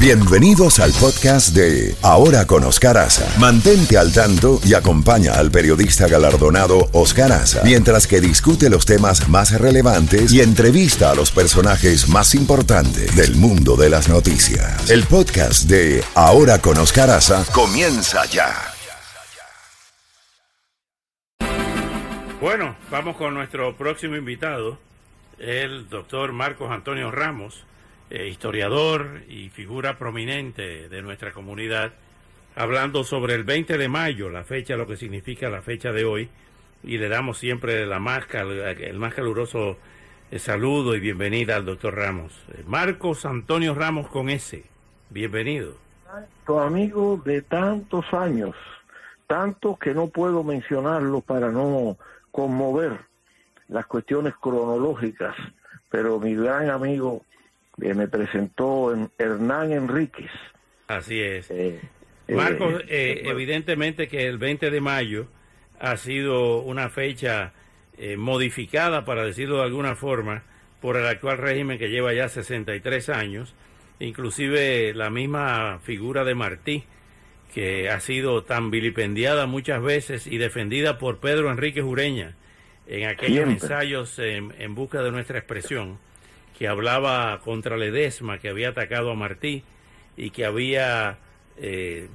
Bienvenidos al podcast de Ahora con Oscar Aza. Mantente al tanto y acompaña al periodista galardonado Oscar Aza mientras que discute los temas más relevantes y entrevista a los personajes más importantes del mundo de las noticias. El podcast de Ahora con Oscar Aza comienza ya. Bueno, vamos con nuestro próximo invitado, el doctor Marcos Antonio Ramos eh, historiador y figura prominente de nuestra comunidad, hablando sobre el 20 de mayo, la fecha, lo que significa la fecha de hoy, y le damos siempre la más el más caluroso eh, saludo y bienvenida al doctor Ramos. Eh, Marcos Antonio Ramos con S, bienvenido. Tu amigo de tantos años, tantos que no puedo mencionarlo para no conmover las cuestiones cronológicas, pero mi gran amigo me presentó en Hernán Enríquez. Así es. Eh, Marcos, eh, eh, evidentemente que el 20 de mayo ha sido una fecha modificada, para decirlo de alguna forma, por el actual régimen que lleva ya 63 años, inclusive la misma figura de Martí, que ha sido tan vilipendiada muchas veces y defendida por Pedro Enrique Jureña en aquellos ensayos en busca de nuestra expresión que hablaba contra Ledesma, que había atacado a Martí y que había eh,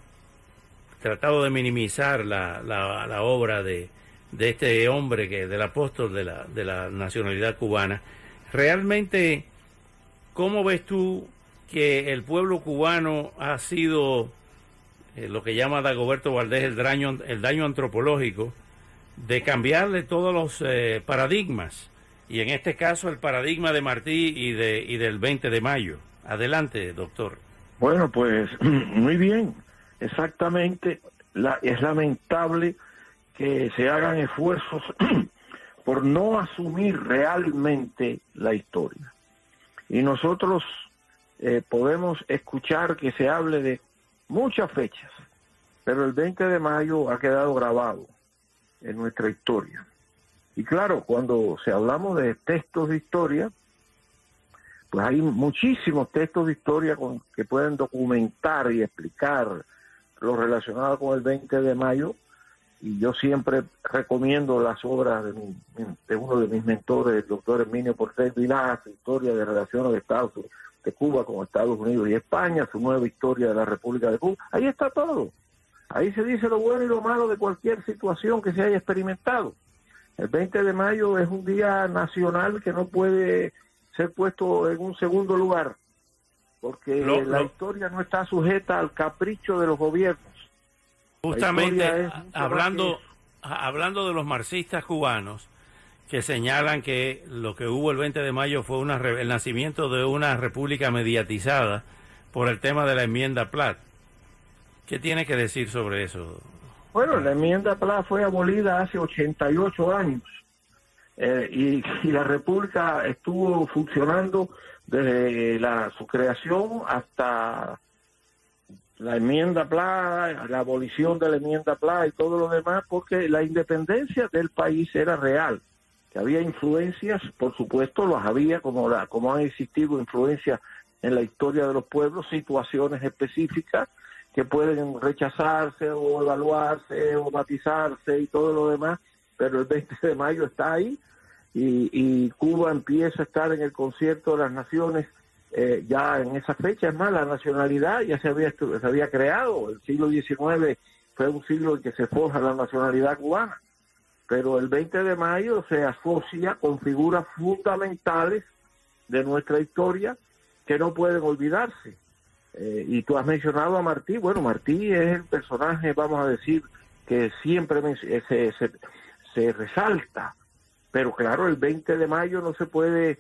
tratado de minimizar la, la, obra de, de, este hombre, que del apóstol de la, de la nacionalidad cubana. Realmente, ¿cómo ves tú que el pueblo cubano ha sido eh, lo que llama Dagoberto Valdés el daño, el daño antropológico de cambiarle todos los eh, paradigmas? Y en este caso el paradigma de Martí y, de, y del 20 de mayo. Adelante, doctor. Bueno, pues muy bien, exactamente. La, es lamentable que se hagan esfuerzos por no asumir realmente la historia. Y nosotros eh, podemos escuchar que se hable de muchas fechas, pero el 20 de mayo ha quedado grabado en nuestra historia. Y claro, cuando se hablamos de textos de historia, pues hay muchísimos textos de historia con, que pueden documentar y explicar lo relacionado con el 20 de mayo. Y yo siempre recomiendo las obras de, de uno de mis mentores, el doctor Herminio Portés Vilás, Historia de Relaciones de Estados de Cuba con Estados Unidos y España, su nueva historia de la República de Cuba. Ahí está todo. Ahí se dice lo bueno y lo malo de cualquier situación que se haya experimentado. El 20 de mayo es un día nacional que no puede ser puesto en un segundo lugar, porque la historia no está sujeta al capricho de los gobiernos. Justamente hablando, hablando de los marxistas cubanos, que señalan que lo que hubo el 20 de mayo fue una, el nacimiento de una república mediatizada por el tema de la enmienda Platt. ¿Qué tiene que decir sobre eso, bueno, la enmienda PLA fue abolida hace 88 años eh, y, la República estuvo funcionando desde la, su creación hasta la enmienda PLA, la abolición de la enmienda PLA y todo lo demás, porque la independencia del país era real. Había influencias, por supuesto, las había, como, la, como han existido influencias en la historia de los pueblos, situaciones específicas, que pueden rechazarse o evaluarse o matizarse y todo lo demás, pero el 20 de mayo está ahí y, Cuba empieza a estar en el concierto de las naciones eh, ya en esa fecha. Es más, la nacionalidad ya se había, se había creado, el siglo XIX fue un siglo en que se forja la nacionalidad cubana, pero el 20 de mayo se asocia con figuras fundamentales de nuestra historia que no pueden olvidarse eh, y tú has mencionado a Martí. Bueno, Martí es el personaje, vamos a decir, que siempre eh, se, se, resalta. Pero claro, el 20 de mayo no se puede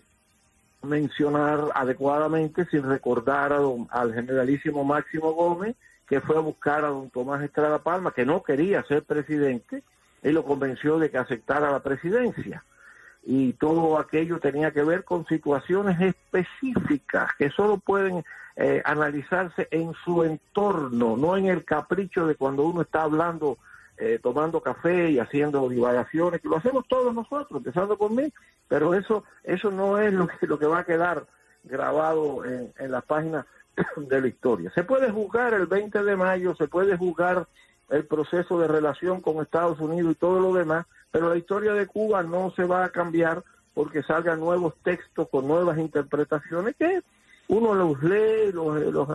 mencionar adecuadamente sin recordar a al generalísimo Máximo Gómez, que fue a buscar a don Tomás Estrada Palma, que no quería ser presidente, y lo convenció de que aceptara la presidencia y todo aquello tenía que ver con situaciones específicas que solo pueden eh, analizarse en su entorno, no en el capricho de cuando uno está hablando, eh, tomando café y haciendo divagaciones, que lo hacemos todos nosotros, empezando por mí, pero eso, eso no es lo que, lo que va a quedar grabado en, en las páginas de la historia. Se puede juzgar el 20 de mayo, se puede juzgar el proceso de relación con Estados Unidos y todo lo demás, pero la historia de Cuba no se va a cambiar porque salgan nuevos textos con nuevas interpretaciones que uno los lee, los, los,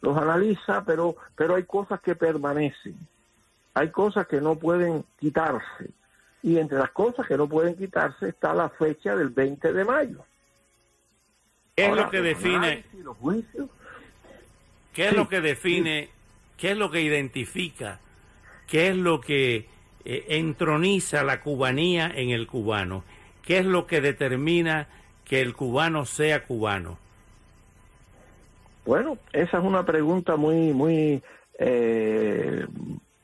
los, analiza, pero, pero hay cosas que permanecen, hay cosas que no pueden quitarse. Y entre las cosas que no pueden quitarse está la fecha del 20 de mayo. ¿Qué es lo que define? ¿Qué es lo que define? ¿Qué es lo que identifica? ¿Qué es lo que eh, entroniza la cubanía en el cubano? ¿Qué es lo que determina que el cubano sea cubano? Bueno, esa es una pregunta muy, muy, eh,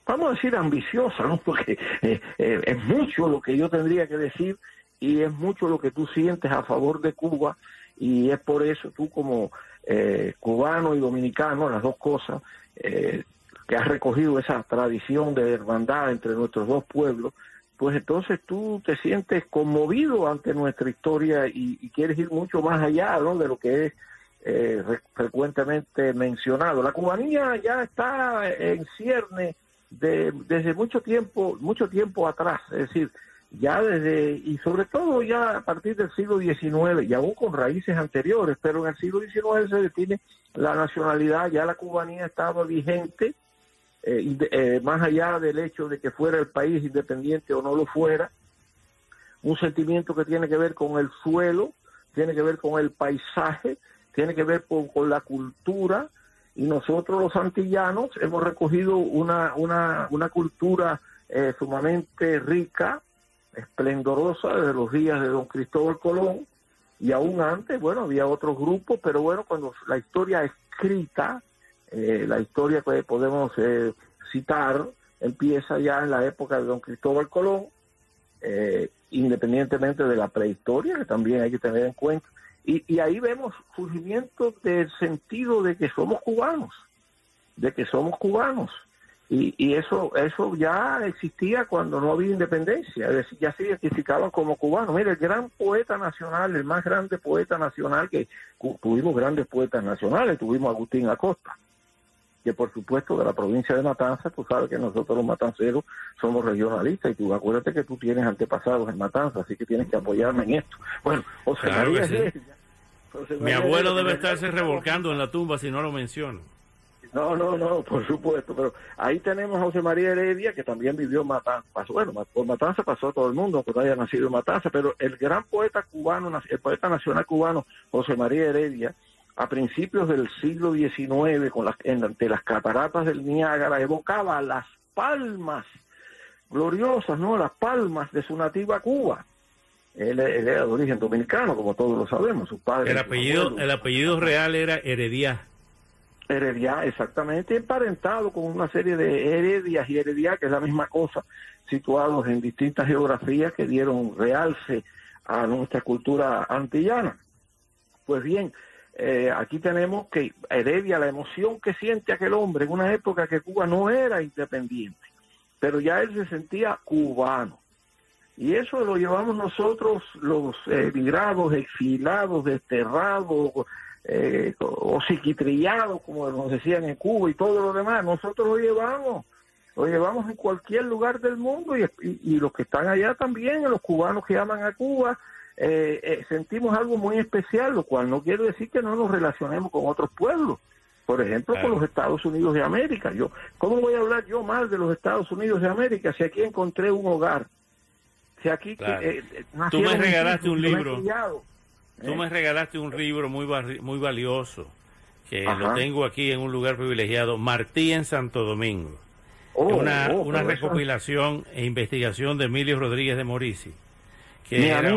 vamos a decir ambiciosa, ¿no? Porque eh, es mucho lo que yo tendría que decir y es mucho lo que tú sientes a favor de Cuba y es por eso tú como eh, cubano y dominicano, las dos cosas, eh, que has recogido esa tradición de hermandad entre nuestros dos pueblos, pues entonces tú te sientes conmovido ante nuestra historia y, quieres ir mucho más allá ¿no? de lo que es eh, frecuentemente mencionado. La cubanía ya está en cierne de, desde mucho tiempo, mucho tiempo atrás, es decir, ya desde, y sobre todo ya a partir del siglo XIX, y aún con raíces anteriores, pero en el siglo XIX se define la nacionalidad, ya la cubanía estaba vigente, eh, eh, más allá del hecho de que fuera el país independiente o no lo fuera, un sentimiento que tiene que ver con el suelo, tiene que ver con el paisaje, tiene que ver con, la cultura, y nosotros los antillanos hemos recogido una, una, una cultura eh, sumamente rica, esplendorosa desde los días de don Cristóbal Colón y aún antes, bueno, había otros grupos, pero bueno, cuando la historia escrita, eh, la historia que podemos eh, citar, empieza ya en la época de don Cristóbal Colón, eh, independientemente de la prehistoria, que también hay que tener en cuenta, y, y ahí vemos surgimiento del sentido de que somos cubanos, de que somos cubanos. Y, eso eso ya existía cuando no había independencia, es decir, ya se identificaban como cubanos. Mire, el gran poeta nacional, el más grande poeta nacional, que tuvimos grandes poetas nacionales, tuvimos a Agustín Acosta, que por supuesto de la provincia de Matanzas, tú sabes que nosotros los matanceros somos regionalistas y tú acuérdate que tú tienes antepasados en Matanzas, así que tienes que apoyarme en esto. Bueno, José María Mi abuelo debe estarse revolcando en la tumba si no lo menciono. No, no, no, por supuesto, pero ahí tenemos a José María Heredia, que también vivió en Matanza, bueno, por Matanza pasó a todo el mundo, no haya nacido en Matanza, pero el gran poeta cubano, el poeta nacional cubano, José María Heredia, a principios del siglo XIX, con las, ante las cataratas del Niágara, evocaba las palmas gloriosas, ¿no? Las palmas de su nativa Cuba. Él, era de origen dominicano, como todos lo sabemos, su padre. El apellido, el apellido real era Heredia. Heredia, exactamente, emparentado con una serie de heredias y heredia, que es la misma cosa, situados en distintas geografías que dieron realce a nuestra cultura antillana. Pues bien, eh, aquí tenemos que Heredia, la emoción que siente aquel hombre en una época que Cuba no era independiente, pero ya él se sentía cubano. Y eso lo llevamos nosotros, los emigrados, exilados, desterrados, eh, o psiquitrillado, como nos decían en Cuba y todo lo demás. Nosotros lo llevamos, lo llevamos en cualquier lugar del mundo y, y, los que están allá también, los cubanos que aman a Cuba, eh, eh, sentimos algo muy especial, lo cual no quiere decir que no nos relacionemos con otros pueblos. Por ejemplo, con los Estados Unidos de América. Yo, ¿Cómo voy a hablar yo mal de los Estados Unidos de América si aquí encontré un hogar? Si aquí eh, Tú me regalaste un libro. Tú me regalaste un libro muy, muy valioso, que lo tengo aquí en un lugar privilegiado, Martí en Santo Domingo. Oh, una, oh, una recopilación e investigación de Emilio Rodríguez de Morisi, que era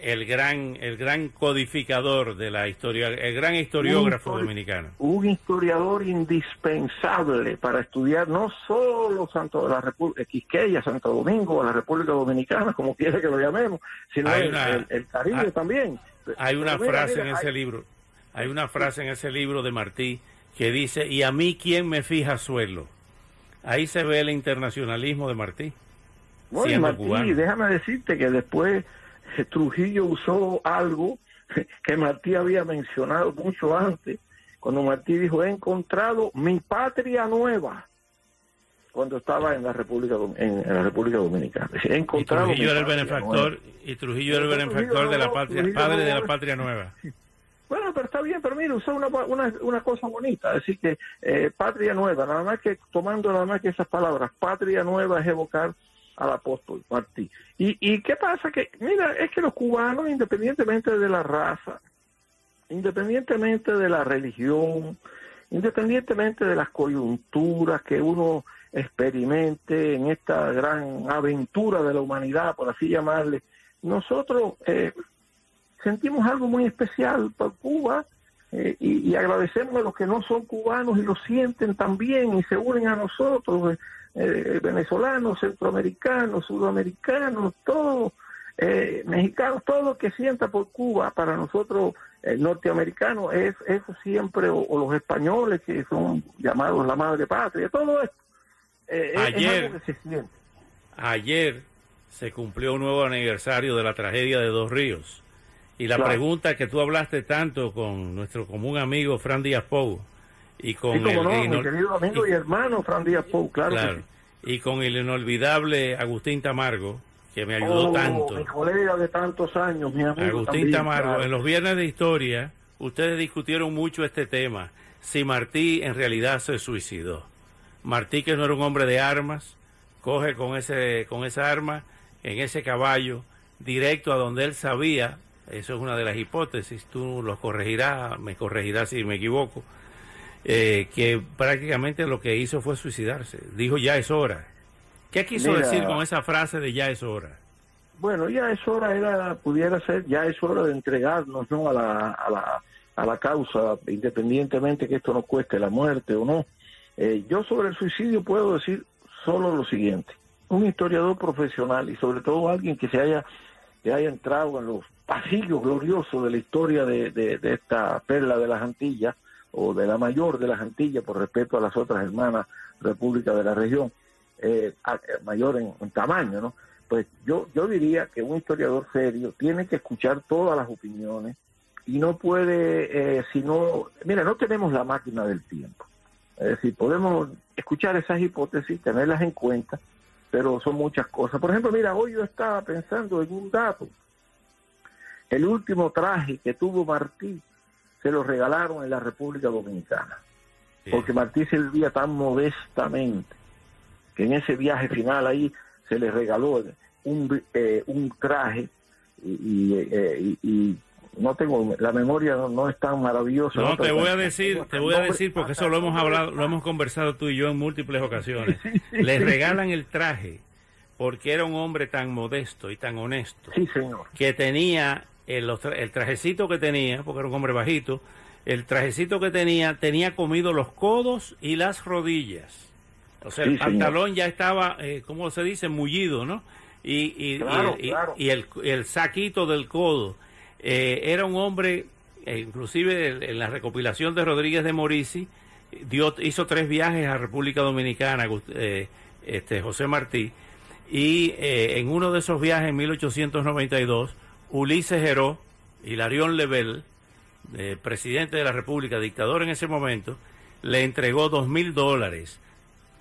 el gran, el gran codificador de la historia, el gran historiógrafo dominicano. Un historiador indispensable para estudiar no solo Santo, la República, Quisqueya, Santo Domingo, la República Dominicana, como quiera que lo llamemos, sino el, el, Caribe también. Hay una frase en ese libro, hay una frase en ese libro de Martí que dice, ¿y a mí quién me fija suelo? Ahí se ve el internacionalismo de Martí. Bueno, Martí, déjame decirte que después Trujillo usó algo que Martí había mencionado mucho antes, cuando Martí dijo, he encontrado mi patria nueva cuando estaba en la República en, la República Dominicana. He encontrado y Trujillo era el benefactor y Trujillo era el benefactor de la patria, padre de la patria nueva. Bueno, pero está bien, pero mire, usar una, una, una, cosa bonita, decir que eh, patria nueva, nada más que tomando nada más que esas palabras, patria nueva es evocar al apóstol Martí. ¿Y, ¿Y qué pasa? Que, mira, es que los cubanos, independientemente de la raza, independientemente de la religión, independientemente de las coyunturas que uno experimente en esta gran aventura de la humanidad, por así llamarle, nosotros eh, sentimos algo muy especial por Cuba eh, y, agradecemos a los que no son cubanos y lo sienten también y se unen a nosotros, eh, eh, venezolanos, centroamericanos, sudamericanos, todos, mexicanos, todo lo que sienta por Cuba para nosotros norteamericanos es eso siempre, o, los españoles que son llamados la madre patria, todo esto. ayer, se ayer se cumplió un nuevo aniversario de la tragedia de Dos Ríos. Y la pregunta que tú hablaste tanto con nuestro común amigo Fran Díaz Pou y con el, querido amigo y, hermano Fran Díaz Pou, claro. Y con el inolvidable Agustín Tamargo, que me ayudó oh, tanto. Mi colega de tantos años, mi amigo. Agustín Tamargo, en los viernes de historia, ustedes discutieron mucho este tema. Si Martí en realidad se suicidó. Martí, que no era un hombre de armas, coge con, ese, con esa arma en ese caballo directo a donde él sabía eso es una de las hipótesis, tú los corregirás, me corregirás si me equivoco, eh, que prácticamente lo que hizo fue suicidarse. Dijo, ya es hora. ¿Qué quiso decir con esa frase de ya es hora? Bueno, ya es hora, era, pudiera ser, ya es hora de entregarnos ¿no? a, la, a, la, a la causa, independientemente que esto nos cueste la muerte o no. Eh, yo sobre el suicidio puedo decir solo lo siguiente. Un historiador profesional y sobre todo alguien que se haya, que haya entrado en los pasillo glorioso de la historia de, de, esta perla de las Antillas, o de la mayor de las Antillas, por respeto a las otras hermanas repúblicas de la región, eh, mayor en, tamaño, ¿no? Pues yo, yo diría que un historiador serio tiene que escuchar todas las opiniones y no puede, eh, si no, mira, no tenemos la máquina del tiempo. Es decir, podemos escuchar esas hipótesis, tenerlas en cuenta, pero son muchas cosas. Por ejemplo, mira, hoy yo estaba pensando en un dato el último traje que tuvo Martí se lo regalaron en la República Dominicana, porque Martí se vivía tan modestamente que en ese viaje final ahí se le regaló un, eh, un traje y, eh, y, no tengo la memoria no, es tan maravillosa. No, te voy a decir, te voy a decir porque eso lo hemos hablado, lo hemos conversado tú y yo en múltiples ocasiones. Le regalan el traje porque era un hombre tan modesto y tan honesto. Sí, señor. Que tenía el, trajecito que tenía, porque era un hombre bajito, el trajecito que tenía tenía comido los codos y las rodillas. O sea, el pantalón ya estaba, eh, ¿cómo se dice? Mullido, ¿no? Y, y, y, el, el, saquito del codo. Eh, era un hombre, eh, inclusive en la recopilación de Rodríguez de Morisi, dio, hizo tres viajes a República Dominicana, eh, este, José Martí, y en uno de esos viajes en 1892, Ulises Heró, Hilarión Lebel, eh, presidente de la República, dictador en ese momento, le entregó dos mil dólares.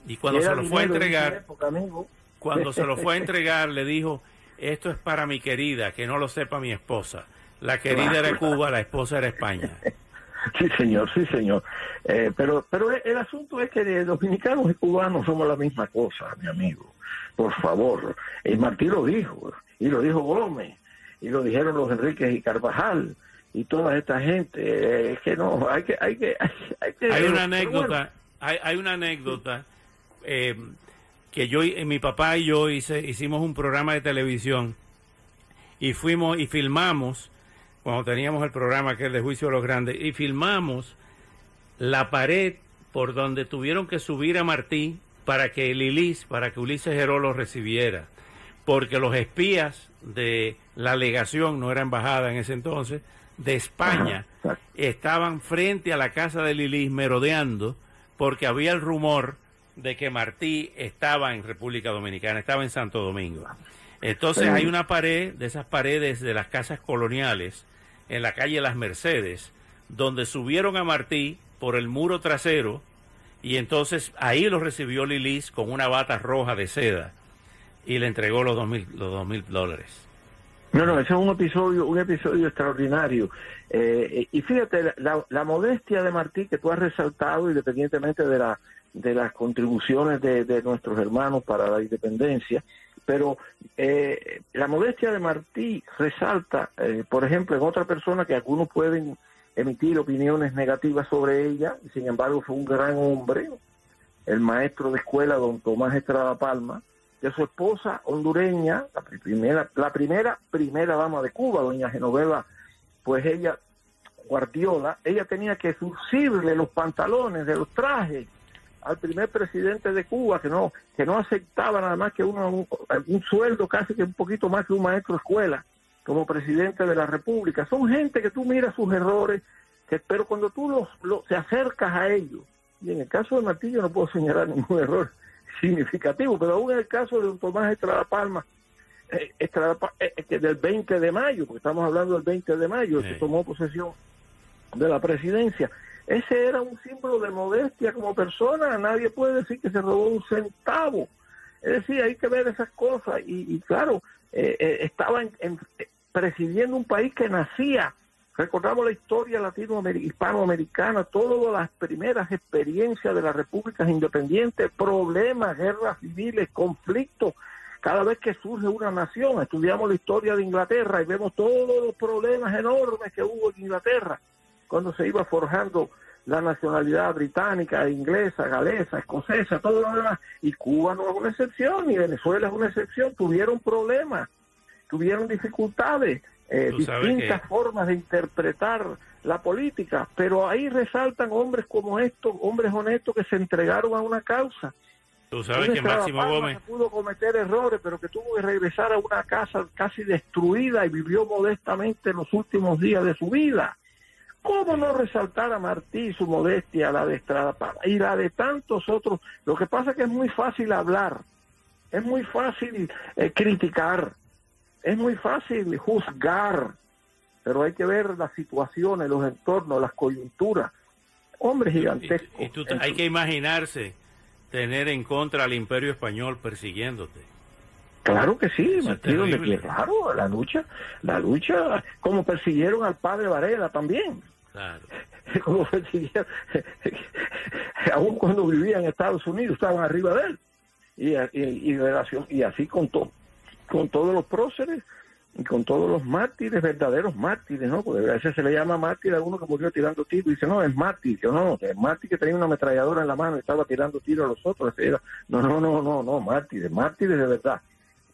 Y cuando se lo fue a entregar, cuando se lo fue a entregar, le dijo, esto es para mi querida, que no lo sepa mi esposa. La querida era Cuba, la esposa era España. Sí, señor, sí, señor. Eh, pero, pero el asunto es que dominicanos y cubanos somos la misma cosa, mi amigo. Por favor. El Martí lo dijo, y lo dijo Gómez y lo dijeron los Enríquez y Carvajal y toda esta gente. Eh, es que no hay que hay que hay, que, hay una anécdota hay, hay, una anécdota eh, que yo eh, mi papá y yo hice, hicimos un programa de televisión y fuimos y filmamos cuando teníamos el programa que es de juicio de los grandes y filmamos la pared por donde tuvieron que subir a Martí para que Lilis, para que Ulises Heró lo recibiera. Porque los espías de la legación, no era embajada en ese entonces, de España, estaban frente a la casa de Lilis merodeando porque había el rumor de que Martí estaba en República Dominicana, estaba en Santo Domingo. Entonces hay una pared de esas paredes de las casas coloniales en la calle Las Mercedes, donde subieron a Martí por el muro trasero y entonces ahí lo recibió Lilis con una bata roja de seda y le entregó los dos mil, los dos mil dólares. No, no, ese es un episodio, un episodio extraordinario. Eh, y fíjate, la, modestia de Martí que tú has resaltado, independientemente de, la, de las contribuciones de, nuestros hermanos para la independencia, pero eh, la modestia de Martí resalta, eh, por ejemplo, en otra persona que algunos pueden emitir opiniones negativas sobre ella, sin embargo fue un gran hombre, el maestro de escuela, don Tomás Estrada Palma, de su esposa hondureña, la primera, la primera, primera dama de Cuba, doña Genoveva, pues ella, Guardiola, ella tenía que surcirle los pantalones de los trajes al primer presidente de Cuba, que no, que no aceptaba nada más que un, sueldo casi que un poquito más que un maestro de escuela, como presidente de la República. Son gente que tú miras sus errores, que, pero cuando tú los, los, te acercas a ellos, y en el caso de Martillo no puedo señalar ningún error, significativo, pero aún en el caso de Tomás Estrada Palma, eh, Estrada, eh, eh, del 20 de mayo, porque estamos hablando del 20 de mayo, que tomó posesión de la presidencia, ese era un símbolo de modestia como persona, nadie puede decir que se robó un centavo. Es decir, hay que ver esas cosas y, claro, estaba presidiendo un país que nacía Recordamos la historia latino-hispanoamericana, todas las primeras experiencias de las repúblicas independientes, problemas, guerras civiles, conflictos. Cada vez que surge una nación, estudiamos la historia de Inglaterra y vemos todos los problemas enormes que hubo en Inglaterra cuando se iba forjando la nacionalidad británica, inglesa, galesa, escocesa, todo lo demás. Y Cuba no es una excepción, ni Venezuela es una excepción. Tuvieron problemas, tuvieron dificultades eh, distintas formas de interpretar la política, pero ahí resaltan hombres como estos, hombres honestos que se entregaron a una causa. Tú sabes que Máximo Gómez pudo cometer errores, pero que tuvo que regresar a una casa casi destruida y vivió modestamente los últimos días de su vida. ¿Cómo no resaltar a Martí su modestia, la de Estrada y la de tantos otros? Lo que pasa es que es muy fácil hablar, es muy fácil eh, criticar, es muy fácil juzgar, pero hay que ver las situaciones, los entornos, las coyunturas. Hombre gigantesco. Y, hay que imaginarse tener en contra al imperio español persiguiéndote. Claro que sí, claro, la lucha, la lucha, como persiguieron al padre Varela también. Claro. Como persiguieron, aún cuando vivía en Estados Unidos, estaban arriba de él. Y, y, y, relación, y así contó con todos los próceres y con todos los mártires, verdaderos mártires, ¿no? Porque a veces se le llama mártir a uno que murió tirando tiros y dice, no, es mártir. Yo no, es mártir que tenía una ametralladora en la mano y estaba tirando tiros a los otros. no, no, no, no, no, mártires, mártires de verdad,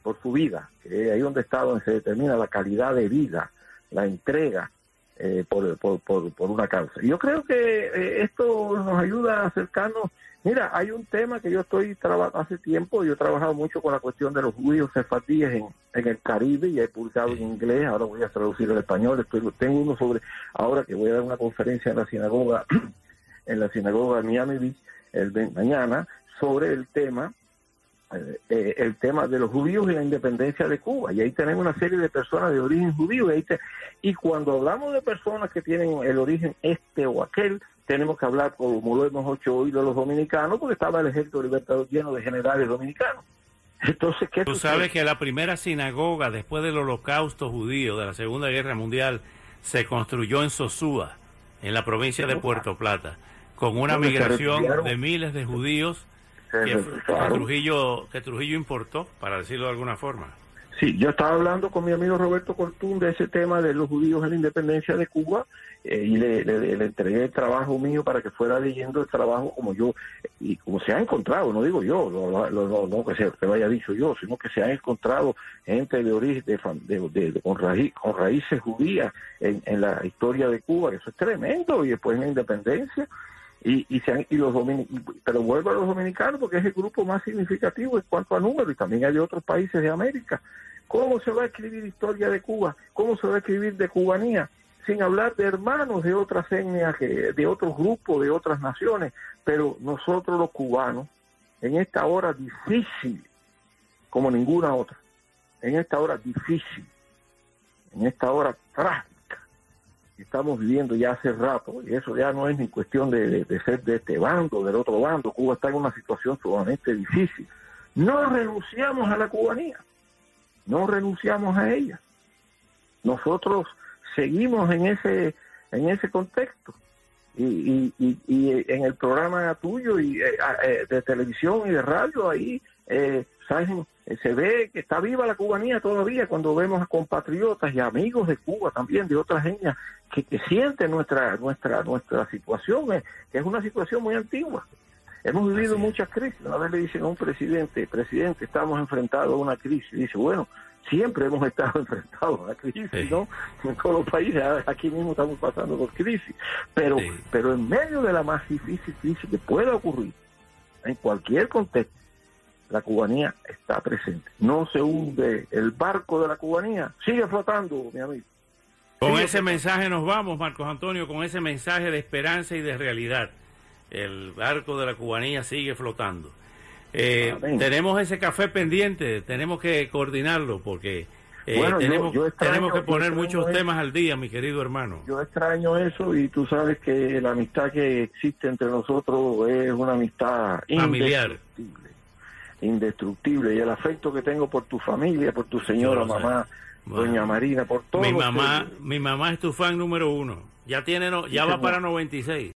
por su vida, que ahí donde está, donde se determina la calidad de vida, la entrega eh, por, por, por, por, una causa. yo creo que eh, esto nos ayuda a acercarnos Mira, hay un tema que yo estoy trabajando hace tiempo, yo he trabajado mucho con la cuestión de los judíos cefardíes en, el Caribe y he publicado en inglés, ahora voy a traducir al español, tengo uno sobre, ahora que voy a dar una conferencia en la sinagoga, en la sinagoga de Miami Beach, el, mañana, sobre el tema eh, eh, el tema de los judíos y la independencia de Cuba. Y ahí tenemos una serie de personas de origen judío. Y, y cuando hablamos de personas que tienen el origen este o aquel, tenemos que hablar, como lo hemos hecho hoy, de los dominicanos, porque estaba el ejército libertador lleno de generales dominicanos. Entonces, ¿qué tú sabes que la primera sinagoga después del holocausto judío de la Segunda Guerra Mundial se construyó en Sosúa, en la provincia de Puerto Plata, con una migración de miles de judíos que, Trujillo, que Trujillo importó, para decirlo de alguna forma. Sí, yo estaba hablando con mi amigo Roberto Cortún de ese tema de los judíos en la independencia de Cuba eh, y le, le, entregué el trabajo mío para que fuera leyendo el trabajo como yo y como se ha encontrado, no digo yo, no, no, que se vaya dicho yo, sino que se ha encontrado gente de origen, de, con, con raíces judías en, en la historia de Cuba, que eso es tremendo, y después en la independencia y, y, se y los pero vuelvo a los dominicanos porque es el grupo más significativo en cuanto a número y también hay otros países de América ¿Cómo se va a escribir historia de Cuba? ¿Cómo se va a escribir de cubanía? Sin hablar de hermanos de otras etnias, de otros grupos, de otras naciones. Pero nosotros los cubanos, en esta hora difícil, como ninguna otra, en esta hora difícil, en esta hora trágica, estamos viviendo ya hace rato, y eso ya no es ni cuestión de, ser de este bando, del otro bando, Cuba está en una situación sumamente difícil. No renunciamos a la cubanía, no renunciamos a ella. Nosotros seguimos en ese, en ese contexto. Y, y, y, en el programa tuyo y eh, eh, de televisión y de radio ahí eh, se ve que está viva la cubanía todavía cuando vemos a compatriotas y amigos de Cuba también, de otras etnias, que, sienten nuestra, nuestra, nuestra situación, eh, que es una situación muy antigua. Hemos vivido muchas crisis. Una vez le dicen a un presidente, presidente, estamos enfrentados a una crisis. Dice, bueno, siempre hemos estado enfrentados a una crisis, ¿no? En todos los países, aquí mismo estamos pasando por crisis. Pero, pero en medio de la más difícil crisis que pueda ocurrir, en cualquier contexto, la cubanía está presente. No se hunde el barco de la cubanía, sigue flotando, mi amigo. Con ese mensaje nos vamos, Marcos Antonio, con ese mensaje de esperanza y de realidad. El barco de la cubanía sigue flotando. Eh, tenemos ese café pendiente, tenemos que coordinarlo porque eh, tenemos, tenemos que poner muchos temas al día, mi querido hermano. Yo extraño eso y tú sabes que la amistad que existe entre nosotros es una amistad familiar indestructible y el afecto que tengo por tu familia, por tu señora mamá, doña Marina, por todo. Mi mamá, mi mamá es tu fan número uno. Ya tiene, ya va para 96.